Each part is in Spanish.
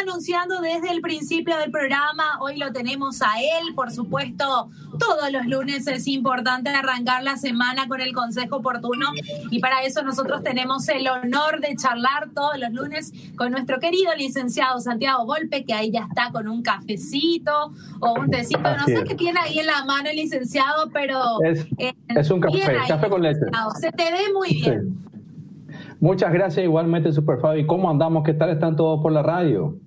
anunciando desde el principio del programa, hoy lo tenemos a él, por supuesto, todos los lunes es importante arrancar la semana con el consejo oportuno y para eso nosotros tenemos el honor de charlar todos los lunes con nuestro querido licenciado Santiago Golpe, que ahí ya está con un cafecito o un tecito, no sé qué tiene ahí en la mano el licenciado, pero... Es, eh, un café, café con leche. Se te ve muy bien. Muchas gracias igualmente, Super Fabi. ¿Cómo andamos? ¿Qué tal están todos por la radio?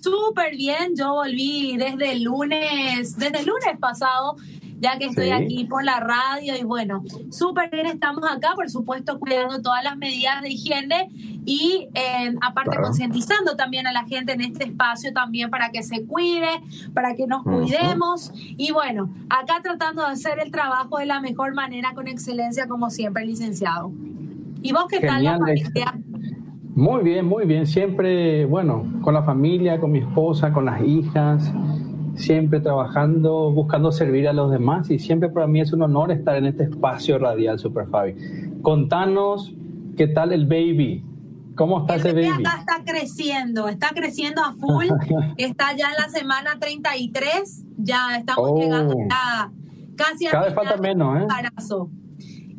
Súper bien, yo volví desde el lunes, desde el lunes pasado, ya que estoy aquí por la radio. Y bueno, súper bien estamos acá, por supuesto, cuidando todas las medidas de higiene y eh, aparte concientizando también a la gente en este espacio también para que se cuide, para que nos cuidemos. Y bueno, acá tratando de hacer el trabajo de la mejor manera con excelencia como siempre, licenciado. ¿Y vos qué tal la familia? Muy bien, muy bien. Siempre, bueno, con la familia, con mi esposa, con las hijas, siempre trabajando, buscando servir a los demás y siempre para mí es un honor estar en este espacio radial, Super Fabi. Contanos qué tal el baby. ¿Cómo está ese baby? Acá está creciendo, está creciendo a full, está ya en la semana 33, ya estamos llegando oh. ya casi a Cada vez falta menos, ¿eh? Embarazo.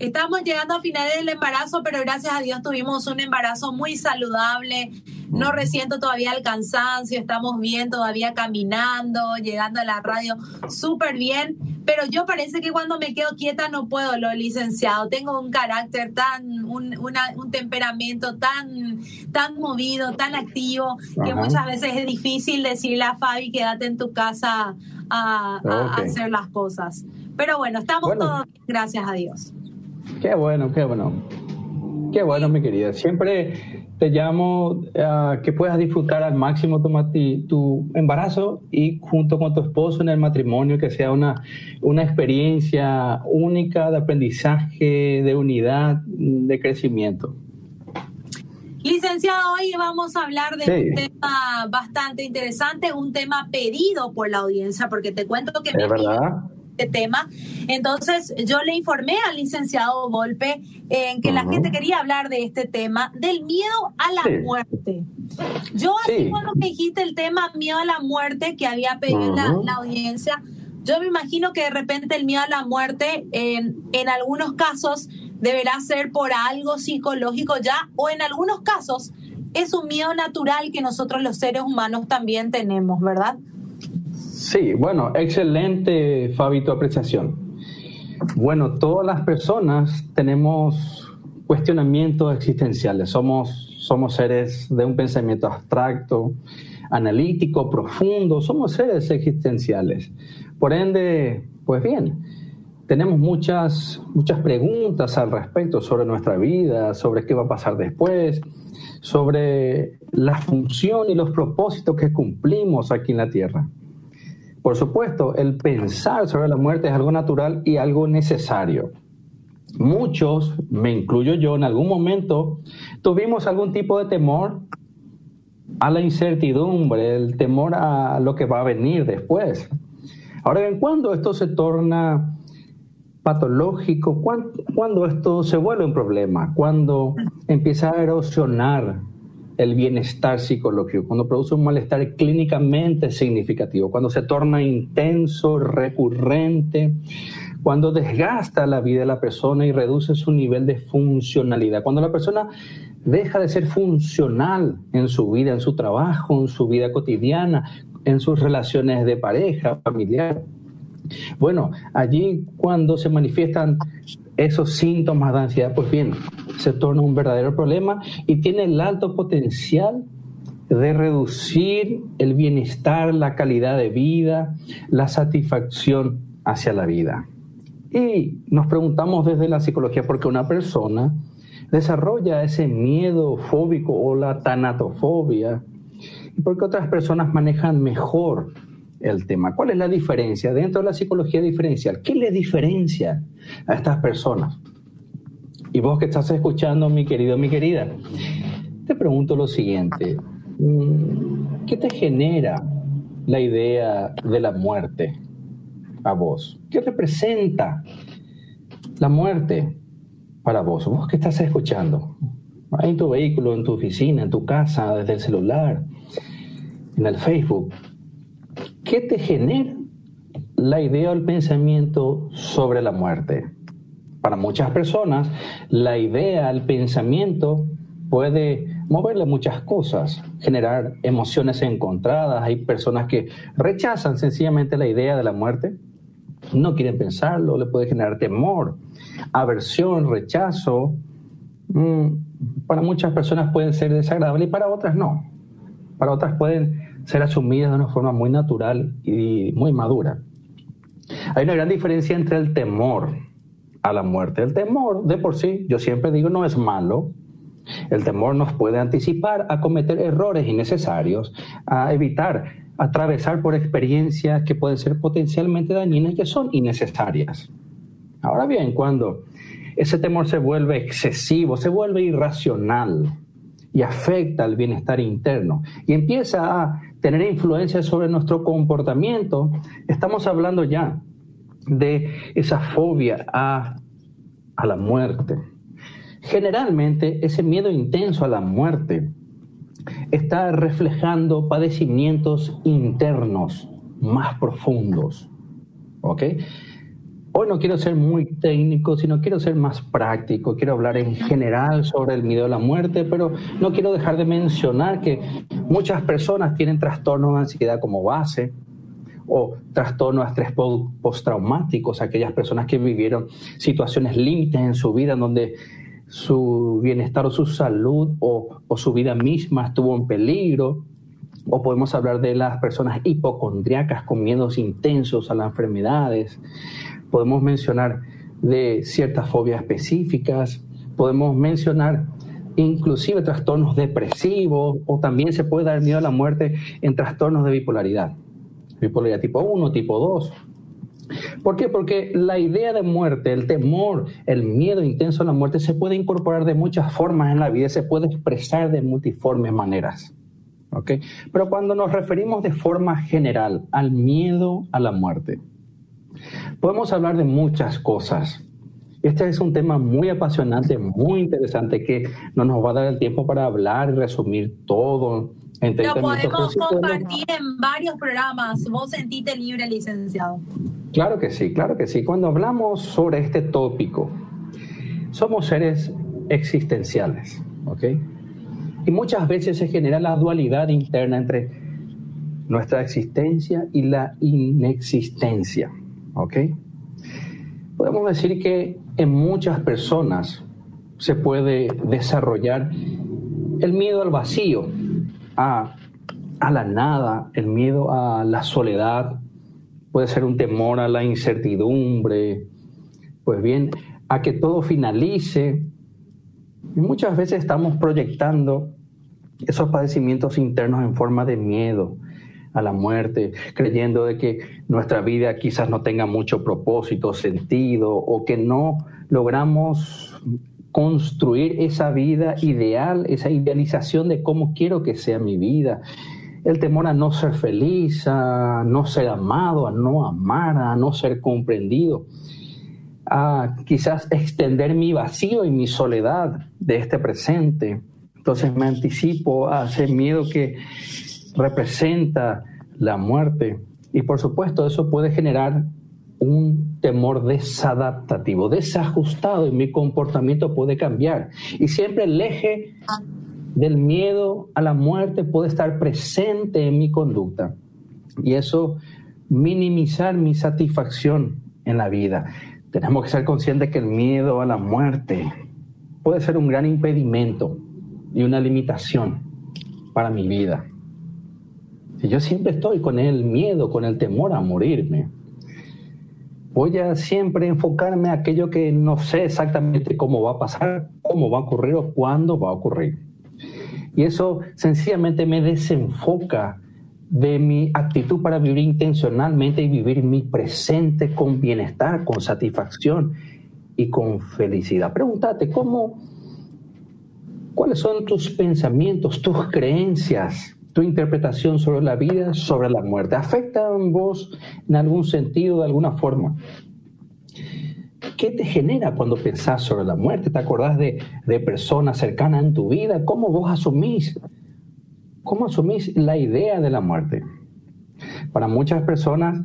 Estamos llegando a finales del embarazo, pero gracias a Dios tuvimos un embarazo muy saludable. No resiento todavía el cansancio, estamos bien todavía caminando, llegando a la radio súper bien. Pero yo parece que cuando me quedo quieta no puedo, lo licenciado. Tengo un carácter tan, un, un temperamento tan, tan movido, tan activo, que muchas veces es difícil decirle a Fabi, quédate en tu casa a, hacer las cosas. Pero bueno, estamos todos bien, gracias a Dios. Qué bueno, qué bueno. Qué bueno, mi querida. Siempre te llamo a que puedas disfrutar al máximo tu, tu, embarazo y junto con tu esposo en el matrimonio, que sea una, una experiencia única de aprendizaje, de unidad, de crecimiento. Licenciado, hoy vamos a hablar de un tema bastante interesante, un tema pedido por la audiencia, porque te cuento que... Es verdad este tema. Entonces yo le informé al licenciado Golpe en que la gente quería hablar de este tema, del miedo a la muerte. Yo así cuando me dijiste el tema miedo a la muerte que había pedido la, audiencia, yo me imagino que de repente el miedo a la muerte en, en algunos casos deberá ser por algo psicológico ya o en algunos casos es un miedo natural que nosotros los seres humanos también tenemos, ¿verdad? Sí, bueno, excelente, Fabi, tu apreciación. Bueno, todas las personas tenemos cuestionamientos existenciales. Somos, somos seres de un pensamiento abstracto, analítico, profundo. Somos seres existenciales. Por ende, pues bien, tenemos muchas, muchas preguntas al respecto sobre nuestra vida, sobre qué va a pasar después, sobre la función y los propósitos que cumplimos aquí en la Tierra. Por supuesto, el pensar sobre la muerte es algo natural y algo necesario. Muchos, me incluyo yo, en algún momento tuvimos algún tipo de temor a la incertidumbre, el temor a lo que va a venir después. Ahora bien, cuando esto se torna patológico, cuando esto se vuelve un problema, cuando empieza a erosionar el bienestar psicológico, cuando produce un malestar clínicamente significativo, cuando se torna intenso, recurrente, cuando desgasta la vida de la persona y reduce su nivel de funcionalidad, cuando la persona deja de ser funcional en su vida, en su trabajo, en su vida cotidiana, en sus relaciones de pareja, familiar. Bueno, allí cuando se manifiestan esos síntomas de ansiedad, pues bien, se torna un verdadero problema y tiene el alto potencial de reducir el bienestar, la calidad de vida, la satisfacción hacia la vida. Y nos preguntamos desde la psicología por qué una persona desarrolla ese miedo fóbico o la tanatofobia y por qué otras personas manejan mejor el tema. ¿Cuál es la diferencia dentro de la psicología diferencial? ¿Qué le diferencia a estas personas? Y vos que estás escuchando, mi querido, mi querida, te pregunto lo siguiente. Mm, ¿Qué te genera la idea de la muerte a vos? ¿Qué representa la muerte para vos? Vos que estás escuchando, en tu vehículo, en tu oficina, en tu casa, desde el celular. en el Facebook, ¿qué te genera la idea o el pensamiento sobre la muerte? Para muchas personas, la idea, el pensamiento puede moverle muchas cosas, generar emociones encontradas. Hay personas que rechazan sencillamente la idea de la muerte, no quieren pensarlo, le puede generar temor, aversión, rechazo. Mm, para muchas personas pueden ser desagradables y para otras no. Para otras pueden ser asumidas de una forma muy natural y muy madura. Hay una gran diferencia entre el temor a la muerte. El temor de por sí, yo siempre digo, no es malo. El temor nos puede anticipar a cometer errores innecesarios, a evitar atravesar por experiencias que pueden ser potencialmente dañinas y que son innecesarias. Ahora bien, cuando ese temor se vuelve excesivo, se vuelve irracional y afecta al bienestar interno y empieza a tener influencia sobre nuestro comportamiento, estamos hablando ya de esa fobia a, a la muerte. Generalmente ese miedo intenso a la muerte está reflejando padecimientos internos más profundos. ¿Ok? Hoy no quiero ser muy técnico, sino quiero ser más práctico. Quiero hablar en general sobre el miedo a la muerte, pero no quiero dejar de mencionar que muchas personas tienen trastornos de ansiedad como base o trastornos de estrés postraumáticos, aquellas personas que vivieron situaciones límites en su vida en donde su bienestar o su salud o, su vida misma estuvo en peligro. O podemos hablar de las personas hipocondriacas con miedos intensos a las enfermedades. Podemos mencionar de ciertas fobias específicas. Podemos mencionar inclusive trastornos depresivos o también se puede dar miedo a la muerte en trastornos de bipolaridad. Bipolaridad tipo 1, tipo 2 ¿Por qué? Porque la idea de muerte, el temor, el miedo intenso a la muerte se puede incorporar de muchas formas en la vida, se puede expresar de multiformes maneras. ¿ok? Pero cuando nos referimos de forma general al miedo a la muerte, podemos hablar de muchas cosas. Este es un tema muy apasionante, muy interesante, que no nos va a dar el tiempo para hablar y resumir todo lo podemos compartir en varios programas. Vos sentiste libre, licenciado. Claro que sí, claro que sí. Cuando hablamos sobre este tópico, somos seres existenciales, ¿ok? Y muchas veces se genera la dualidad interna entre nuestra existencia y la inexistencia, ¿ok? Podemos decir que en muchas personas se puede desarrollar el miedo al vacío, a, la nada, el miedo a la soledad, puede ser un temor a la incertidumbre, pues bien, a que todo finalice. Y muchas veces estamos proyectando esos padecimientos internos en forma de miedo a la muerte, creyendo de que nuestra vida quizás no tenga mucho propósito, sentido, o que no logramos construir esa vida ideal, esa idealización de cómo quiero que sea mi vida. El temor a no ser feliz, a no ser amado, a no amar, a no ser comprendido, a quizás extender mi vacío y mi soledad de este presente. Entonces me anticipo a ese miedo que representa la muerte. Y por supuesto eso puede generar un temor desadaptativo, desajustado y mi comportamiento puede cambiar. Y siempre el eje del miedo a la muerte puede estar presente en mi conducta. Y eso minimizar mi satisfacción en la vida. Tenemos que ser conscientes que el miedo a la muerte puede ser un gran impedimento y una limitación para mi vida. Yo siempre estoy con el miedo, con el temor a morirme, voy a siempre enfocarme a aquello que no sé exactamente cómo va a pasar, cómo va a ocurrir o cuándo va a ocurrir. Y eso sencillamente me desenfoca de mi actitud para vivir intencionalmente y vivir mi presente con bienestar, con satisfacción y con felicidad. Pregúntate, ¿cómo, ¿cuáles son tus pensamientos, tus creencias tu interpretación sobre la vida, sobre la muerte? ¿Afectan vos en algún sentido, de alguna forma? ¿Qué te genera cuando pensás sobre la muerte? ¿Te acordás de, de personas cercanas en tu vida? ¿Cómo vos asumís ¿cómo asumís la idea de la muerte? Para muchas personas,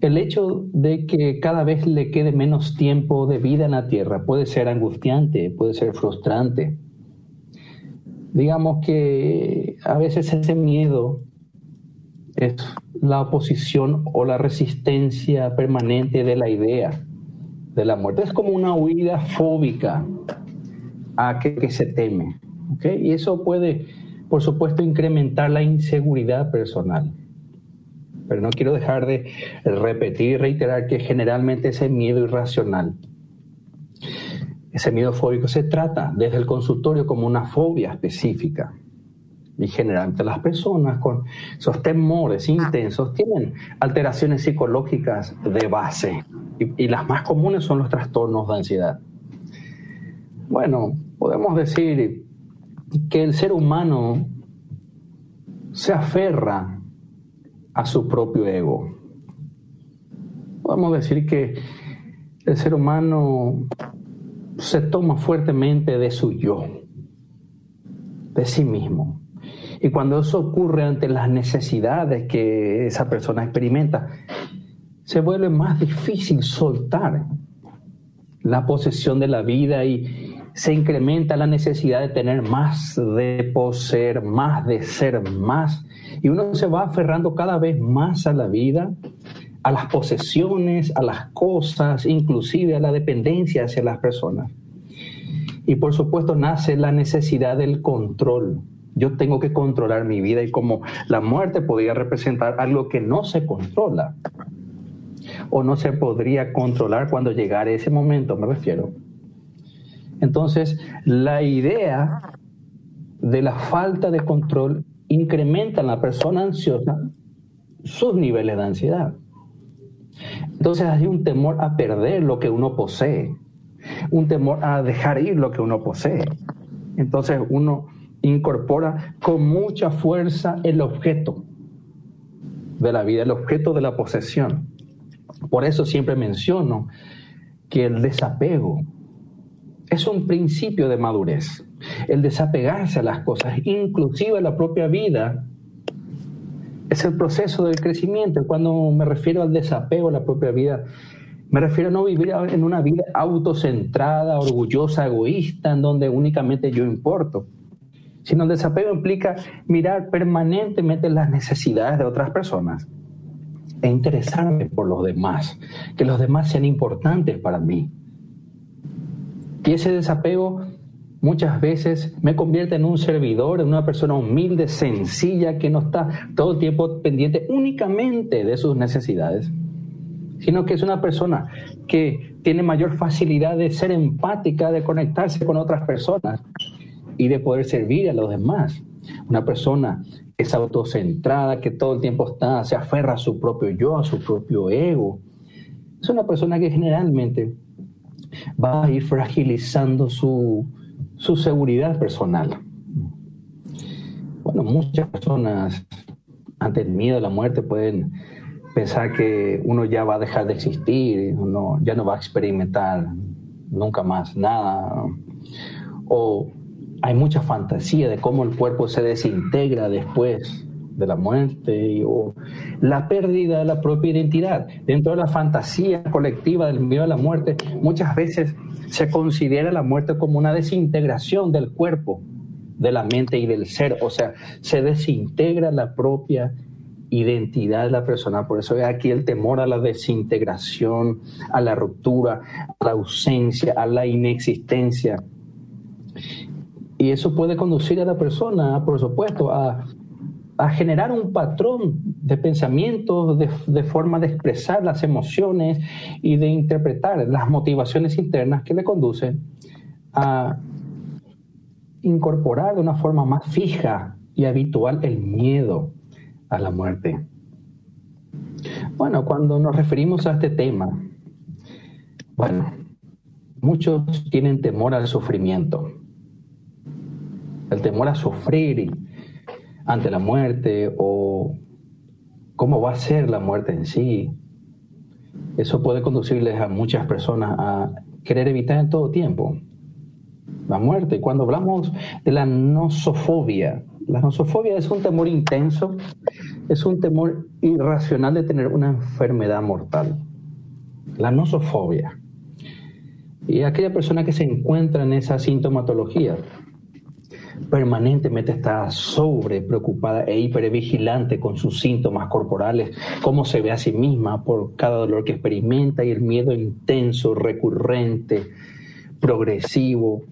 el hecho de que cada vez le quede menos tiempo de vida en la tierra puede ser angustiante, puede ser frustrante. Digamos que a veces ese miedo es la oposición o la resistencia permanente de la idea de la muerte. Es como una huida fóbica a que, se teme. Y eso puede, por supuesto, incrementar la inseguridad personal. Pero no quiero dejar de repetir y reiterar que generalmente ese miedo irracional, ese miedo fóbico se trata desde el consultorio como una fobia específica. Y generalmente las personas con esos temores intensos tienen alteraciones psicológicas de base. Y, y las más comunes son los trastornos de ansiedad. Bueno, podemos decir que el ser humano se aferra a su propio ego. Podemos decir que el ser humano se toma fuertemente de su yo, de sí mismo. Y cuando eso ocurre ante las necesidades que esa persona experimenta, se vuelve más difícil soltar la posesión de la vida y se incrementa la necesidad de tener más, de poseer más, de ser más. Y uno se va aferrando cada vez más a la vida, a las posesiones, a las cosas, inclusive a la dependencia hacia las personas. Y por supuesto nace la necesidad del control. Yo tengo que controlar mi vida y como la muerte podría representar algo que no se controla o no se podría controlar cuando llegara ese momento, me refiero. Entonces, la idea de la falta de control incrementa en la persona ansiosa sus niveles de ansiedad. Entonces hay un temor a perder lo que uno posee, un temor a dejar ir lo que uno posee. Entonces uno incorpora con mucha fuerza el objeto de la vida, el objeto de la posesión. Por eso siempre menciono que el desapego es un principio de madurez. El desapegarse a las cosas, inclusive a la propia vida, es el proceso del crecimiento. Cuando me refiero al desapego a la propia vida, me refiero a no vivir en una vida autocentrada, orgullosa, egoísta, en donde únicamente yo importo. Sino el desapego implica mirar permanentemente las necesidades de otras personas e interesarme por los demás, que los demás sean importantes para mí. Y ese desapego muchas veces me convierte en un servidor, en una persona humilde, sencilla, que no está todo el tiempo pendiente únicamente de sus necesidades, sino que es una persona que tiene mayor facilidad de ser empática, de conectarse con otras personas y de poder servir a los demás. Una persona que es autocentrada, que todo el tiempo está, se aferra a su propio yo, a su propio ego. Es una persona que generalmente va a ir fragilizando su, seguridad personal. Bueno, muchas personas ante el miedo a la muerte pueden pensar que uno ya va a dejar de existir, uno ya no va a experimentar nunca más nada. O hay mucha fantasía de cómo el cuerpo se desintegra después de la muerte o la pérdida de la propia identidad. Dentro de la fantasía colectiva del miedo a la muerte, muchas veces se considera la muerte como una desintegración del cuerpo, de la mente y del ser, o sea, se desintegra la propia identidad de la persona. Por eso es aquí el temor a la desintegración, a la ruptura, a la ausencia, a la inexistencia. Y eso puede conducir a la persona, por supuesto, a a generar un patrón de pensamiento, de, forma de expresar las emociones y de interpretar las motivaciones internas que le conducen a incorporar de una forma más fija y habitual el miedo a la muerte. Bueno, cuando nos referimos a este tema, bueno, muchos tienen temor al sufrimiento, el temor a sufrir ante la muerte o cómo va a ser la muerte en sí. Eso puede conducirles a muchas personas a querer evitar en todo tiempo la muerte. Cuando hablamos de la nosofobia, la nosofobia es un temor intenso, es un temor irracional de tener una enfermedad mortal. La nosofobia. Y aquella persona que se encuentra en esa sintomatología permanentemente está sobre preocupada e hipervigilante con sus síntomas corporales, cómo se ve a sí misma por cada dolor que experimenta y el miedo intenso, recurrente, progresivo,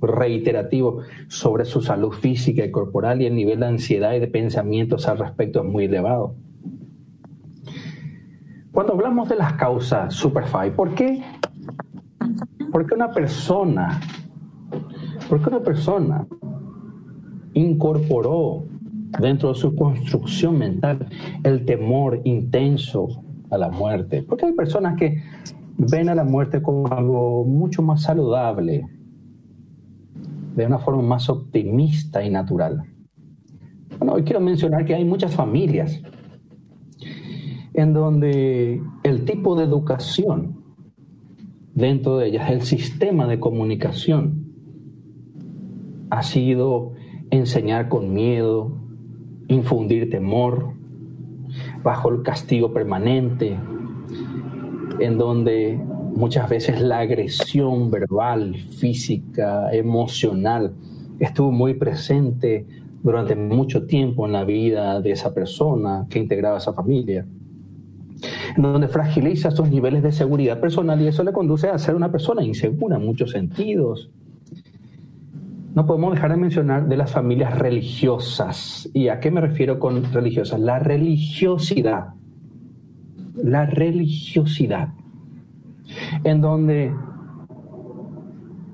reiterativo sobre su salud física y corporal y el nivel de ansiedad y de pensamientos al respecto es muy elevado. Cuando hablamos de las causas Superfy, ¿por qué? Porque una persona, porque una persona incorporó dentro de su construcción mental el temor intenso a la muerte. Porque hay personas que ven a la muerte como algo mucho más saludable, de una forma más optimista y natural. Bueno, hoy quiero mencionar que hay muchas familias en donde el tipo de educación dentro de ellas, el sistema de comunicación, ha sido enseñar con miedo, infundir temor, bajo el castigo permanente, en donde muchas veces la agresión verbal, física, emocional estuvo muy presente durante mucho tiempo en la vida de esa persona que integraba esa familia, en donde fragiliza sus niveles de seguridad personal y eso le conduce a ser una persona insegura en muchos sentidos. No podemos dejar de mencionar de las familias religiosas. ¿Y a qué me refiero con religiosas? La religiosidad. La religiosidad en donde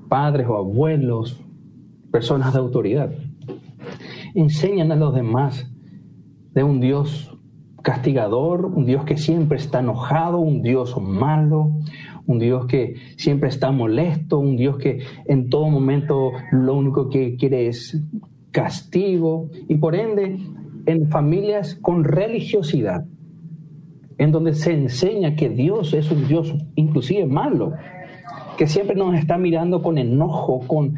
padres o abuelos, personas de autoridad, enseñan a los demás de un Dios castigador, un Dios que siempre está enojado, un Dios malo, un Dios que siempre está molesto, un Dios que en todo momento lo único que quiere es castigo y por ende en familias con religiosidad en donde se enseña que Dios es un Dios inclusive malo, que siempre nos está mirando con enojo, con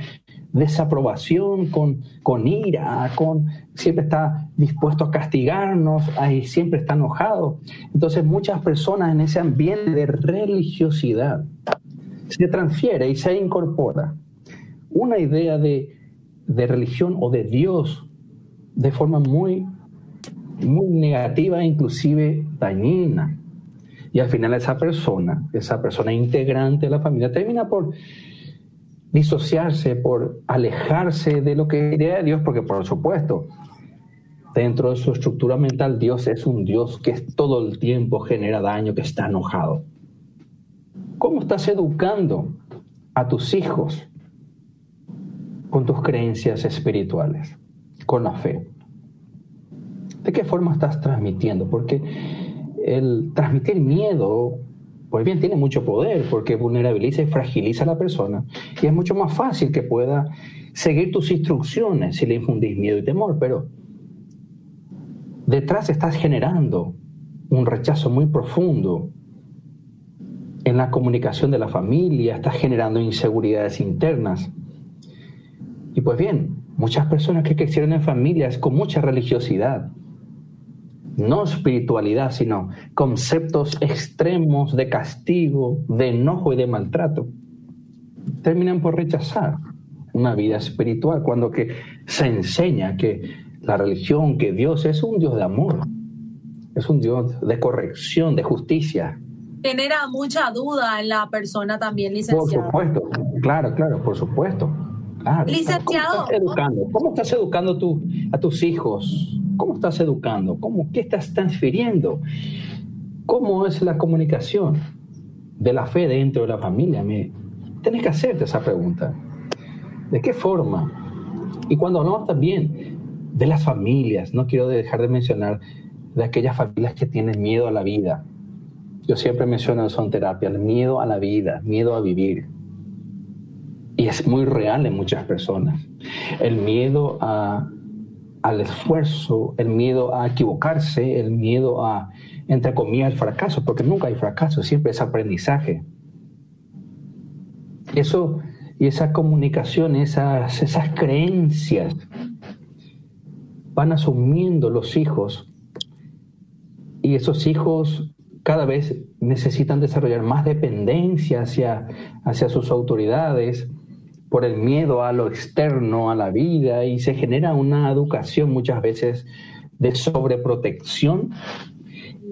desaprobación, con, con ira, con siempre está dispuesto a castigarnos, ahí siempre está enojado. Entonces muchas personas en ese ambiente de religiosidad se transfiere y se incorpora una idea de, de religión o de Dios de forma muy muy negativa, inclusive dañina. Y al final esa persona, esa persona integrante de la familia, termina por disociarse, por alejarse de lo que idea de Dios, porque por supuesto, dentro de su estructura mental, Dios es un Dios que todo el tiempo genera daño, que está enojado. ¿Cómo estás educando a tus hijos con tus creencias espirituales, con la fe? ¿De qué forma estás transmitiendo? Porque el transmitir miedo, pues bien, tiene mucho poder porque vulnerabiliza y fragiliza a la persona. Y es mucho más fácil que pueda seguir tus instrucciones si le infundís miedo y temor, pero detrás estás generando un rechazo muy profundo en la comunicación de la familia, estás generando inseguridades internas. Y pues bien, muchas personas que crecieron en familias con mucha religiosidad, no espiritualidad, sino conceptos extremos de castigo, de enojo y de maltrato, terminan por rechazar una vida espiritual cuando que se enseña que la religión, que Dios es un Dios de amor, es un Dios de corrección, de justicia. Genera mucha duda en la persona también, licenciado. Por supuesto, claro, claro, por supuesto. licenciado. ¿Cómo estás educando, ¿Cómo estás educando tú, a tus hijos ¿Cómo estás educando? ¿Cómo, ¿Qué estás transfiriendo? ¿Cómo es la comunicación de la fe dentro de la familia? Me, tenés que hacerte esa pregunta. ¿De qué forma? Y cuando hablamos también de las familias, no quiero dejar de mencionar de aquellas familias que tienen miedo a la vida. Yo siempre menciono en terapia, el miedo a la vida, miedo a vivir. Y es muy real en muchas personas. El miedo a al esfuerzo, el miedo a equivocarse, el miedo a, entre comillas, el fracaso, porque nunca hay fracaso, siempre es aprendizaje. Eso y esa comunicación, esas, esas creencias van asumiendo los hijos y esos hijos cada vez necesitan desarrollar más dependencia hacia, hacia sus autoridades por el miedo a lo externo, a la vida, y se genera una educación muchas veces de sobreprotección.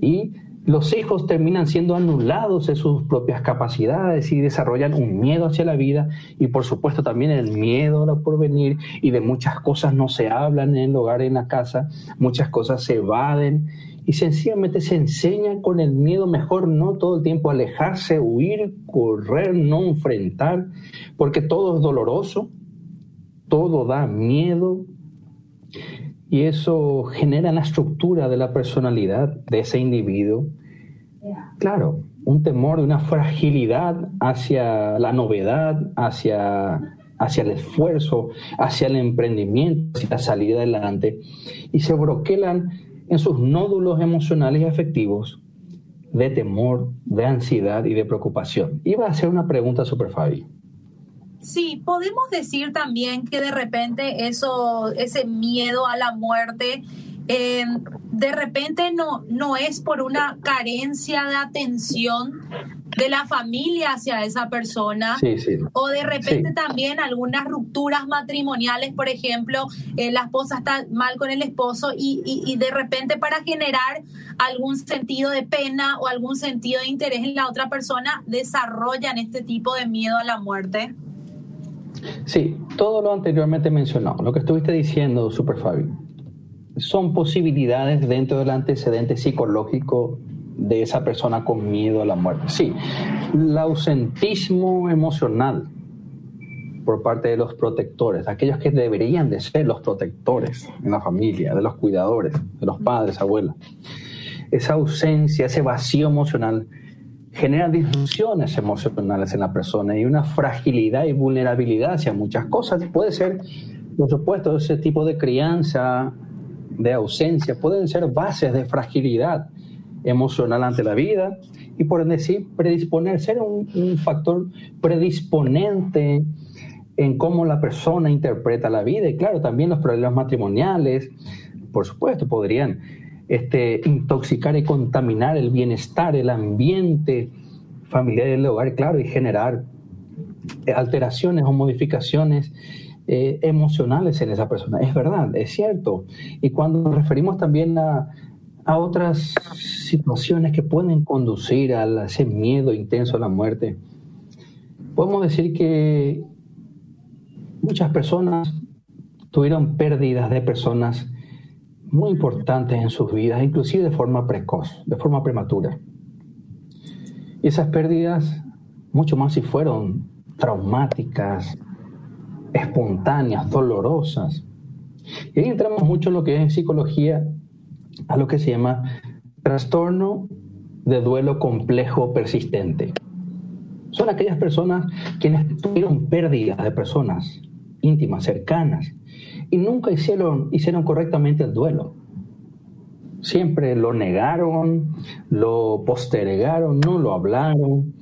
Y los hijos terminan siendo anulados de sus propias capacidades y desarrollan un miedo hacia la vida y por supuesto también el miedo a lo porvenir y de muchas cosas no se hablan en el hogar, en la casa, muchas cosas se evaden y sencillamente se enseña con el miedo. Mejor no todo el tiempo alejarse, huir, correr, no enfrentar, porque todo es doloroso, todo da miedo y eso genera la estructura de la personalidad de ese individuo. Claro, un temor, una fragilidad hacia la novedad, hacia, hacia el esfuerzo, hacia el emprendimiento, hacia la salida adelante, y se broquelan en sus nódulos emocionales y afectivos de temor, de ansiedad y de preocupación. Iba a hacer una pregunta super Fabi. Sí, podemos decir también que de repente eso, ese miedo a la muerte, em, de repente no, no es por una carencia de atención de la familia hacia esa persona. O de repente también algunas rupturas matrimoniales, por ejemplo, eh, la esposa está mal con el esposo y, y, de repente para generar algún sentido de pena o algún sentido de interés en la otra persona, desarrollan este tipo de miedo a la muerte. Sí, todo lo anteriormente mencionado, lo que estuviste diciendo, Super Fabi, son posibilidades dentro del antecedente psicológico de esa persona con miedo a la muerte. Sí, el ausentismo emocional por parte de los protectores, aquellos que deberían de ser los protectores en la familia, de los cuidadores, de los padres, abuelas. Esa ausencia, ese vacío emocional genera disfunciones emocionales en la persona y una fragilidad y vulnerabilidad hacia muchas cosas. Puede ser, por supuesto, ese tipo de crianza, de ausencia, pueden ser bases de fragilidad emocional ante la vida y por decir predisponer, ser un, un factor predisponente en cómo la persona interpreta la vida y claro, también los problemas matrimoniales, por supuesto, podrían este, intoxicar y contaminar el bienestar, el ambiente familiar del hogar, claro, y generar alteraciones o modificaciones eh, emocionales en esa persona. Es verdad, es cierto. Y cuando nos referimos también a, a otras situaciones que pueden conducir a ese miedo intenso a la muerte, podemos decir que muchas personas tuvieron pérdidas de personas muy importantes en sus vidas, inclusive de forma precoz, de forma prematura. Y esas pérdidas, mucho más si fueron traumáticas, espontáneas, dolorosas. Y ahí entramos mucho en lo que es en psicología, a lo que se llama trastorno de duelo complejo persistente. Son aquellas personas quienes tuvieron pérdidas de personas íntimas, cercanas, y nunca hicieron, hicieron correctamente el duelo. Siempre lo negaron, lo postergaron, no lo hablaron.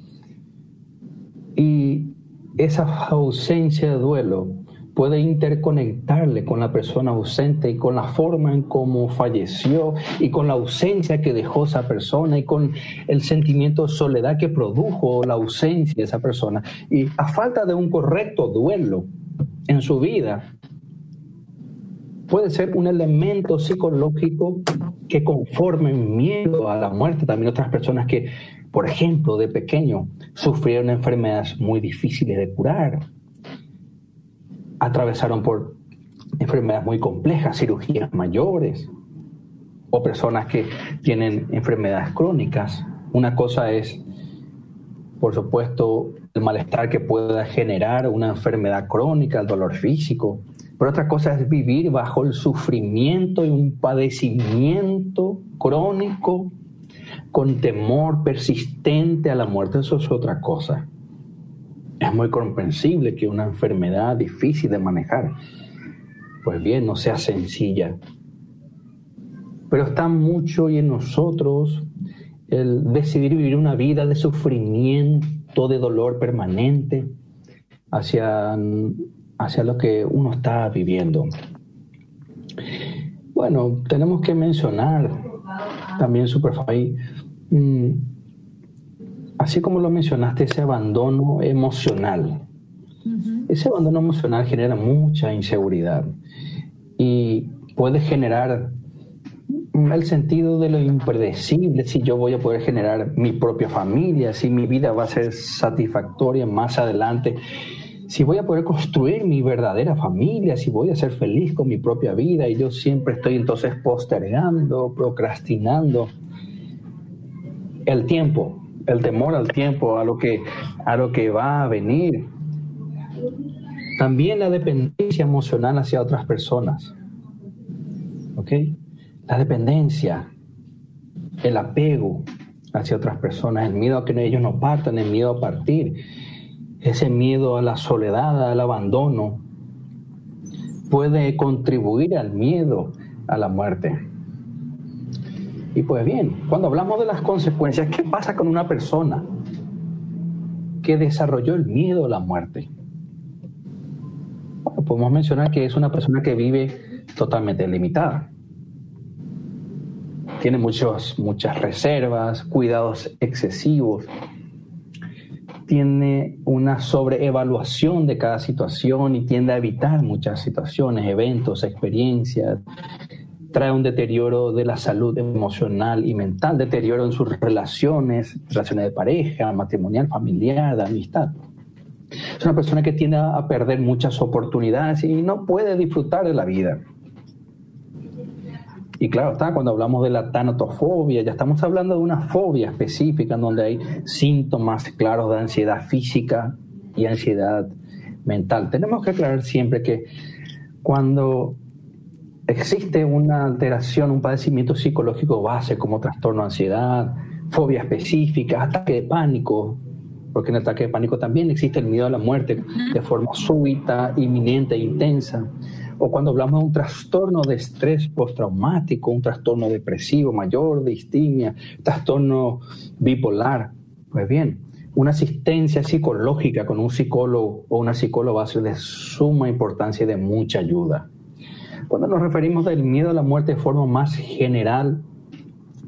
Y esa ausencia de duelo puede interconectarle con la persona ausente y con la forma en cómo falleció y con la ausencia que dejó esa persona y con el sentimiento de soledad que produjo la ausencia de esa persona. Y a falta de un correcto duelo en su vida, puede ser un elemento psicológico que conforme miedo a la muerte. También otras personas que, por ejemplo, de pequeño sufrieron enfermedades muy difíciles de curar, atravesaron por enfermedades muy complejas, cirugías mayores, o personas que tienen enfermedades crónicas. Una cosa es, por supuesto, el malestar que pueda generar una enfermedad crónica, el dolor físico, pero otra cosa es vivir bajo el sufrimiento y un padecimiento crónico con temor persistente a la muerte. Eso es otra cosa. Es muy comprensible que una enfermedad difícil de manejar, pues bien, no sea sencilla. Pero está mucho y en nosotros el decidir vivir una vida de sufrimiento, de dolor permanente hacia hacia lo que uno está viviendo. bueno, tenemos que mencionar también, Superfly, mm, así como lo mencionaste, ese abandono emocional. Ese abandono emocional genera mucha inseguridad y puede generar el sentido de lo impredecible, si yo voy a poder generar mi propia familia, si mi vida va a ser satisfactoria más adelante, si voy a poder construir mi verdadera familia, si voy a ser feliz con mi propia vida y yo siempre estoy entonces postergando, procrastinando el tiempo, el temor al tiempo, a lo que, a lo que va a venir. También la dependencia emocional hacia otras personas. ¿Ok? La dependencia, el apego hacia otras personas, el miedo a que ellos no partan, el miedo a partir, ese miedo a la soledad, al abandono, puede contribuir al miedo a la muerte. Y pues bien, cuando hablamos de las consecuencias, ¿qué pasa con una persona que desarrolló el miedo a la muerte? Bueno, podemos mencionar que es una persona que vive totalmente limitada tiene muchos, muchas reservas, cuidados excesivos, tiene una sobreevaluación de cada situación y tiende a evitar muchas situaciones, eventos, experiencias, trae un deterioro de la salud emocional y mental, deterioro en sus relaciones, relaciones de pareja, matrimonial, familiar, de amistad. Es una persona que tiende a perder muchas oportunidades y no puede disfrutar de la vida. Y claro está, cuando hablamos de la tanatofobia, ya estamos hablando de una fobia específica en donde hay síntomas claros de ansiedad física y ansiedad mental. Tenemos que aclarar siempre que cuando existe una alteración, un padecimiento psicológico base como trastorno de ansiedad, fobia específica, ataque de pánico, porque en el ataque de pánico también existe el miedo a la muerte de forma súbita, inminente e intensa o cuando hablamos de un trastorno de estrés postraumático, un trastorno depresivo mayor, de distimia, trastorno bipolar. Pues bien, una asistencia psicológica con un psicólogo o una psicóloga va a ser de suma importancia y de mucha ayuda. Cuando nos referimos del miedo a la muerte de forma más general,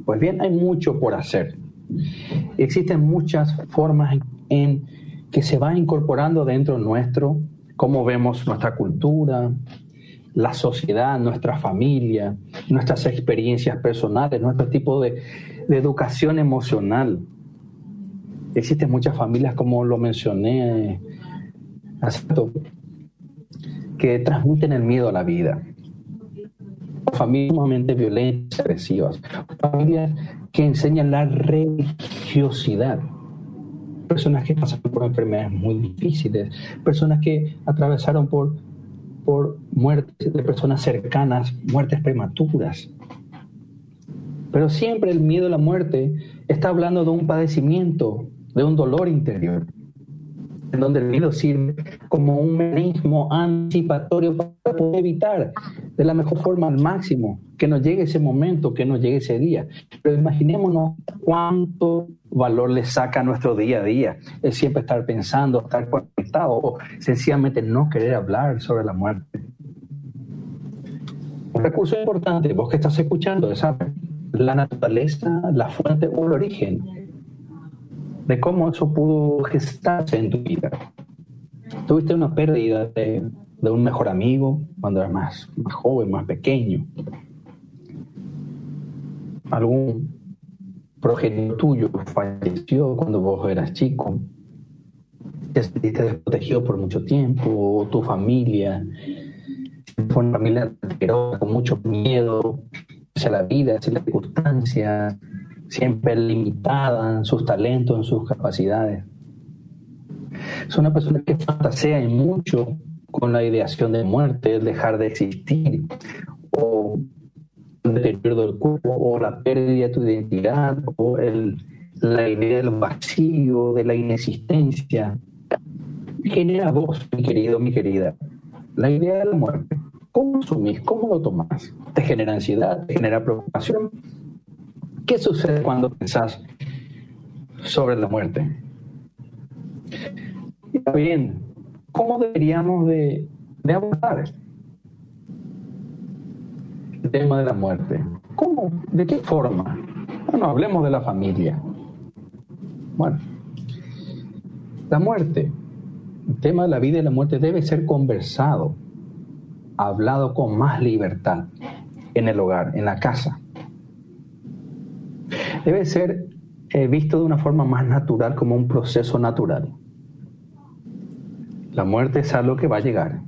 pues bien, hay mucho por hacer. Existen muchas formas en que se va incorporando dentro nuestro, cómo vemos nuestra cultura, la sociedad, nuestra familia, nuestras experiencias personales, nuestro tipo de, educación emocional. Existen muchas familias, como lo mencioné hace que transmiten el miedo a la vida. Familias sumamente violentas, agresivas. Familias que enseñan la religiosidad. Personas que pasan por enfermedades muy difíciles. Personas que atravesaron por por muertes de personas cercanas, muertes prematuras. Pero siempre el miedo a la muerte está hablando de un padecimiento, de un dolor interior, en donde el miedo sirve como un mecanismo anticipatorio para poder evitar de la mejor forma al máximo que nos llegue ese momento, que nos llegue ese día. Pero imaginémonos cuánto valor le saca a nuestro día a día. El siempre estar pensando, estar conectado o sencillamente no querer hablar sobre la muerte. Un recurso importante, vos que estás escuchando, es la naturaleza, la fuente o el origen de cómo eso pudo gestarse en tu vida. Tuviste una pérdida de, un mejor amigo cuando eras más, joven, más pequeño. Algún progenitor tuyo falleció cuando vos eras chico, te sentiste desprotegido por mucho tiempo, tu familia fue una familia con mucho miedo hacia la vida, hacia las circunstancias, siempre limitada en sus talentos, en sus capacidades. Es una persona que fantasea y mucho con la ideación de muerte, el dejar de existir, o el deterioro del cuerpo o la pérdida de tu identidad o el, la idea del vacío, de la inexistencia. Genera vos, mi querido, mi querida, la idea de la muerte. ¿Cómo asumís? ¿Cómo lo tomás? ¿Te genera ansiedad? ¿Te genera preocupación? ¿Qué sucede cuando pensás sobre la muerte? ¿cómo deberíamos de, de abordar el tema de la muerte. ¿Cómo? ¿De qué forma? Bueno, hablemos de la familia. Bueno, la muerte, el tema de la vida y la muerte debe ser conversado, hablado con más libertad en el hogar, en la casa. Debe ser eh, visto de una forma más natural, como un proceso natural. La muerte es algo que va a llegar.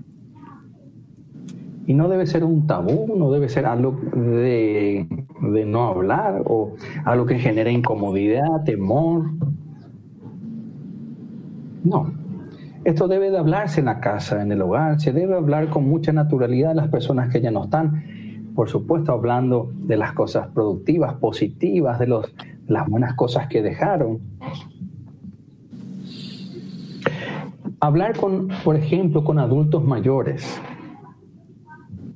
Y no debe ser un tabú, no debe ser algo de, de no hablar o algo que genere incomodidad, temor. No. Esto debe de hablarse en la casa, en el hogar, se debe hablar con mucha naturalidad a las personas que ya no están. Por supuesto, hablando de las cosas productivas, positivas, de los, las buenas cosas que dejaron. Hablar con, por ejemplo, con adultos mayores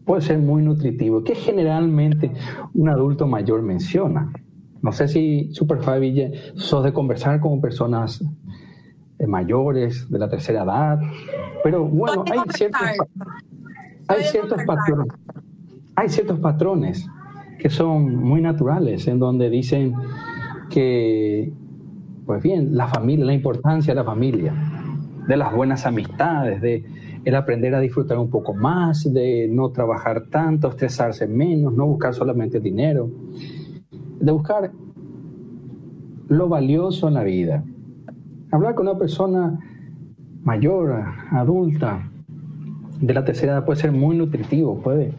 puede ser muy nutritivo, que generalmente un adulto mayor menciona. No sé si Super Fabi sos de conversar con personas eh, mayores de la tercera edad, pero bueno, hay ciertos, hay ciertos patrones, hay ciertos patrones que son muy naturales en donde dicen que, pues bien, la familia, la importancia de la familia, de las buenas amistades, de el aprender a disfrutar un poco más, de no trabajar tanto, estresarse menos, no buscar solamente dinero, de buscar lo valioso en la vida. Hablar con una persona mayor, adulta, de la tercera edad puede ser muy nutritivo, puede,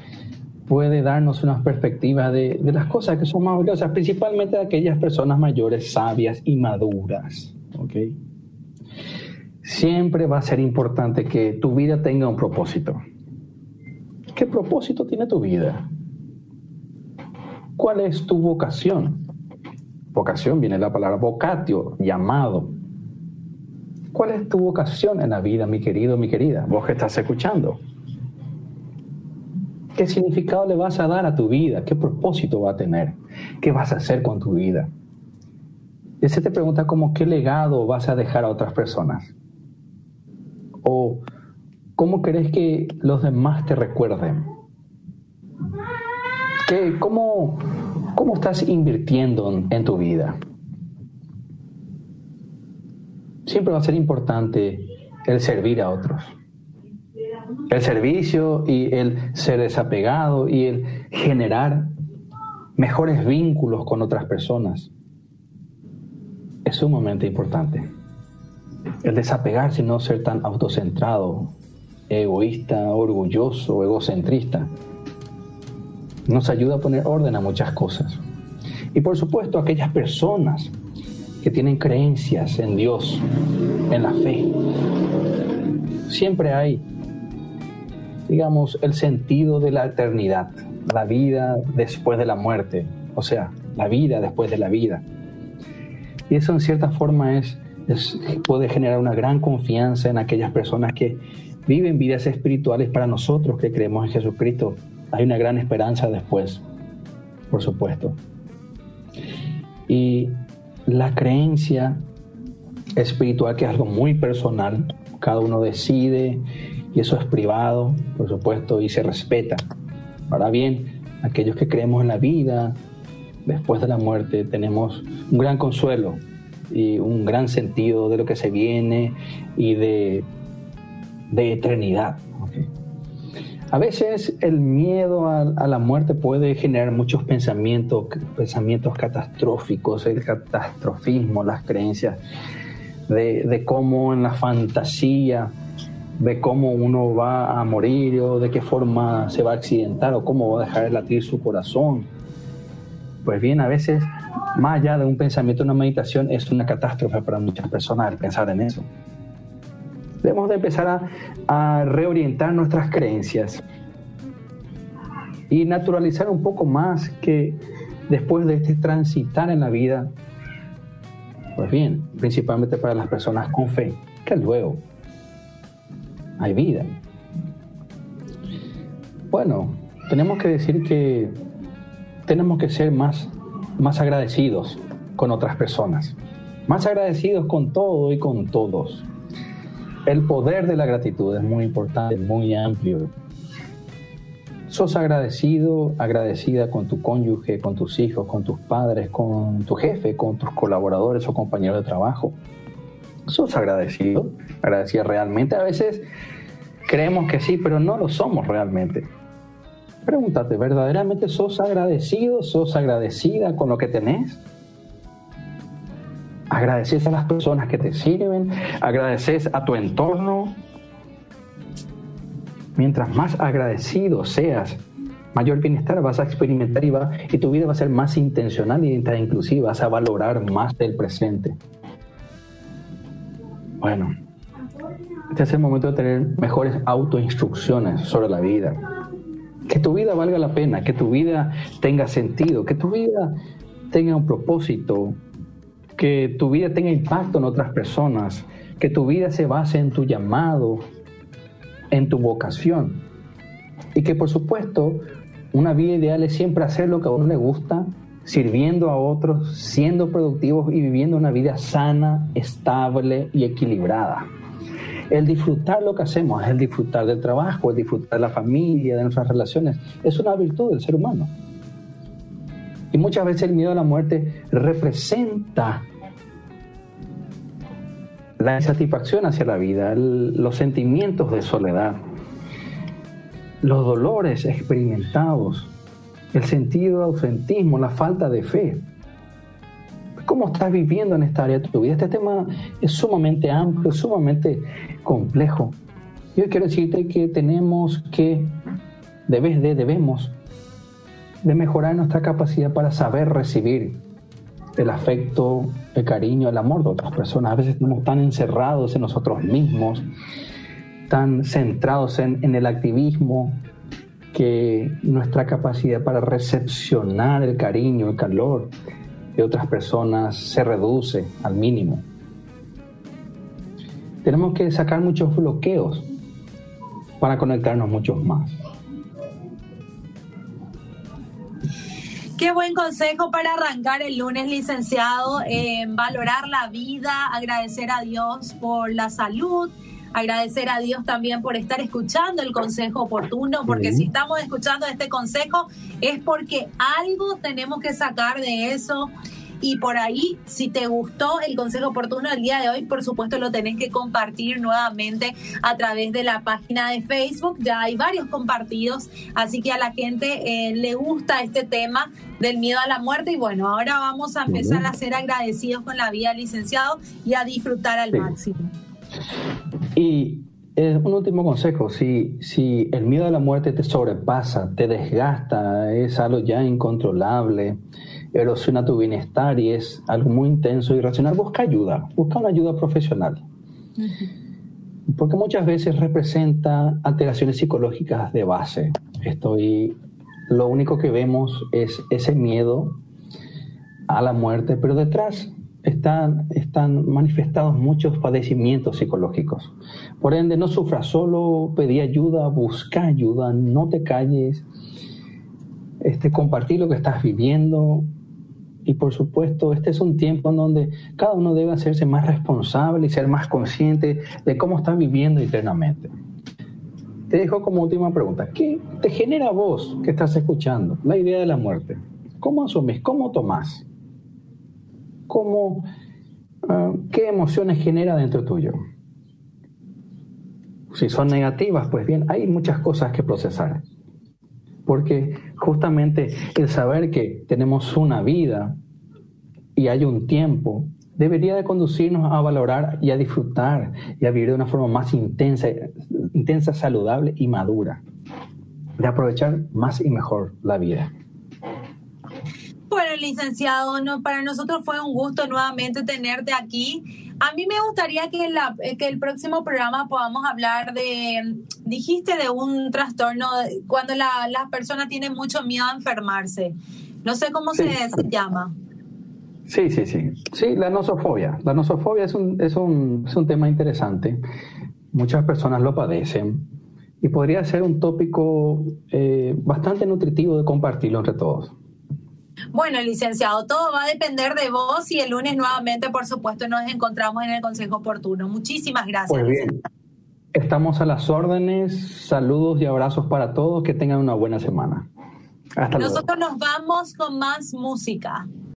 puede darnos una perspectiva de, las cosas que son más valiosas, principalmente de aquellas personas mayores, sabias y maduras. ¿okay? siempre va a ser importante que tu vida tenga un propósito. ¿Qué propósito tiene tu vida? ¿Cuál es tu vocación? Vocación viene la palabra vocatio, llamado. ¿Cuál es tu vocación en la vida, mi querido, mi querida? Vos que estás escuchando. ¿Qué significado le vas a dar a tu vida? ¿Qué propósito va a tener? ¿Qué vas a hacer con tu vida? Y se te pregunta como qué legado vas a dejar a otras personas. ¿O cómo querés que los demás te recuerden? ¿Qué, cómo, ¿Cómo estás invirtiendo en tu vida? Siempre va a ser importante el servir a otros. El servicio y el ser desapegado y el generar mejores vínculos con otras personas. Es sumamente importante. El desapegarse y no ser tan autocentrado, egoísta, orgulloso, egocentrista, nos ayuda a poner orden a muchas cosas. Y por supuesto, aquellas personas que tienen creencias en Dios, en la fe, siempre hay, digamos, el sentido de la eternidad, la vida después de la muerte, o sea, la vida después de la vida. Y eso en cierta forma es puede generar una gran confianza en aquellas personas que viven vidas espirituales para nosotros que creemos en Jesucristo. Hay una gran esperanza después, por supuesto. Y la creencia espiritual, que es algo muy personal, cada uno decide y eso es privado, por supuesto, y se respeta. Ahora bien, aquellos que creemos en la vida, después de la muerte, tenemos un gran consuelo y un gran sentido de lo que se viene y de, de eternidad. A veces el miedo a, la muerte puede generar muchos pensamientos, pensamientos catastróficos, el catastrofismo, las creencias de, cómo en la fantasía, de cómo uno va a morir o de qué forma se va a accidentar o cómo va a dejar de latir su corazón. Pues bien, a veces más allá de un pensamiento, una meditación es una catástrofe para muchas personas el pensar en eso. Debemos de empezar a, reorientar nuestras creencias y naturalizar un poco más que después de este transitar en la vida, pues bien, principalmente para las personas con fe, que luego hay vida. Bueno, tenemos que decir que tenemos que ser más más agradecidos con otras personas, más agradecidos con todo y con todos. El poder de la gratitud es muy importante, muy amplio. Sos agradecido, agradecida con tu cónyuge, con tus hijos, con tus padres, con tu jefe, con tus colaboradores o compañeros de trabajo. Sos agradecido, agradecida realmente. A veces creemos que sí, pero no lo somos realmente. Pregúntate, ¿verdaderamente sos agradecido, sos agradecida con lo que tenés? Agradeces a las personas que te sirven, agradeces a tu entorno, Mientras más agradecido seas, mayor bienestar vas a experimentar y, tu vida va a ser más intencional y inclusiva, vas a valorar más del presente. Bueno, este es el momento de tener mejores autoinstrucciones sobre la vida. Que tu vida valga la pena, que tu vida tenga sentido, que tu vida tenga un propósito, que tu vida tenga impacto en otras personas, que tu vida se base en tu llamado, en tu vocación. Y que por supuesto, una vida ideal es siempre hacer lo que a uno le gusta, sirviendo a otros, siendo productivos y viviendo una vida sana, estable y equilibrada. El disfrutar lo que hacemos, el disfrutar del trabajo, el disfrutar de la familia, de nuestras relaciones, es una virtud del ser humano. Y muchas veces el miedo a la muerte representa la insatisfacción hacia la vida, los sentimientos de soledad, los dolores experimentados, el sentido de ausentismo, la falta de fe. ¿Cómo estás viviendo en esta área de tu vida? Este tema es sumamente amplio, sumamente complejo. Yo quiero decirte que tenemos que, debes de, debemos de mejorar nuestra capacidad para saber recibir el afecto, el cariño, el amor de otras personas. A veces estamos tan encerrados en nosotros mismos, tan centrados en, el activismo, que nuestra capacidad para recepcionar el cariño, el calor de otras personas se reduce al mínimo. Tenemos que sacar muchos bloqueos para conectarnos muchos más. Qué buen consejo para arrancar el lunes, licenciado. valorar la vida, agradecer a Dios por la salud, agradecer a Dios también por estar escuchando el consejo oportuno, porque si estamos escuchando este consejo es porque algo tenemos que sacar de eso y por ahí, si te gustó el consejo oportuno del día de hoy, por supuesto lo tenés que compartir nuevamente a través de la página de Facebook. Ya hay varios compartidos, así que a la gente eh, le gusta este tema del miedo a la muerte. Y bueno, ahora vamos a empezar a ser agradecidos con la vida, licenciado, y a disfrutar al máximo. Y eh, un último consejo, si, si el miedo a la muerte te sobrepasa, te desgasta, es algo ya incontrolable, erosiona tu bienestar y es algo muy intenso y racional, busca ayuda, busca una ayuda profesional. Porque muchas veces representa alteraciones psicológicas de base. Estoy, lo único que vemos es ese miedo a la muerte, pero detrás están, están manifestados muchos padecimientos psicológicos. Por ende, no sufras solo, pedí ayuda, busca ayuda, no te calles, este, compartir lo que estás viviendo, y por supuesto, este es un tiempo en donde cada uno debe hacerse más responsable y ser más consciente de cómo está viviendo internamente. Te dejo como última pregunta, ¿qué te genera vos que estás escuchando la idea de la muerte? ¿Cómo asumes? ¿Cómo tomás? ¿Cómo, ah, ¿Qué emociones genera dentro tuyo? Si son negativas, pues bien, hay muchas cosas que procesar porque justamente el saber que tenemos una vida y hay un tiempo debería de conducirnos a valorar y a disfrutar y a vivir de una forma más intensa, intensa, saludable y madura, de aprovechar más y mejor la vida. Bueno, licenciado, no, para nosotros fue un gusto nuevamente tenerte aquí. A mí me gustaría que, la, eh, que el próximo programa podamos hablar de, dijiste de un trastorno cuando la, las personas tienen mucho miedo a enfermarse. No sé cómo se, llama. Sí, sí, sí. Sí, la nosofobia. La nosofobia es un, es un, es un tema interesante. Muchas personas lo padecen y podría ser un tópico eh, bastante nutritivo de compartirlo entre todos. Bueno, licenciado, todo va a depender de vos y el lunes nuevamente, por supuesto, nos encontramos en el Consejo Oportuno. Muchísimas gracias. Pues bien, estamos a las órdenes. Saludos y abrazos para todos. Que tengan una buena semana. Hasta Nosotros nos vamos con más música.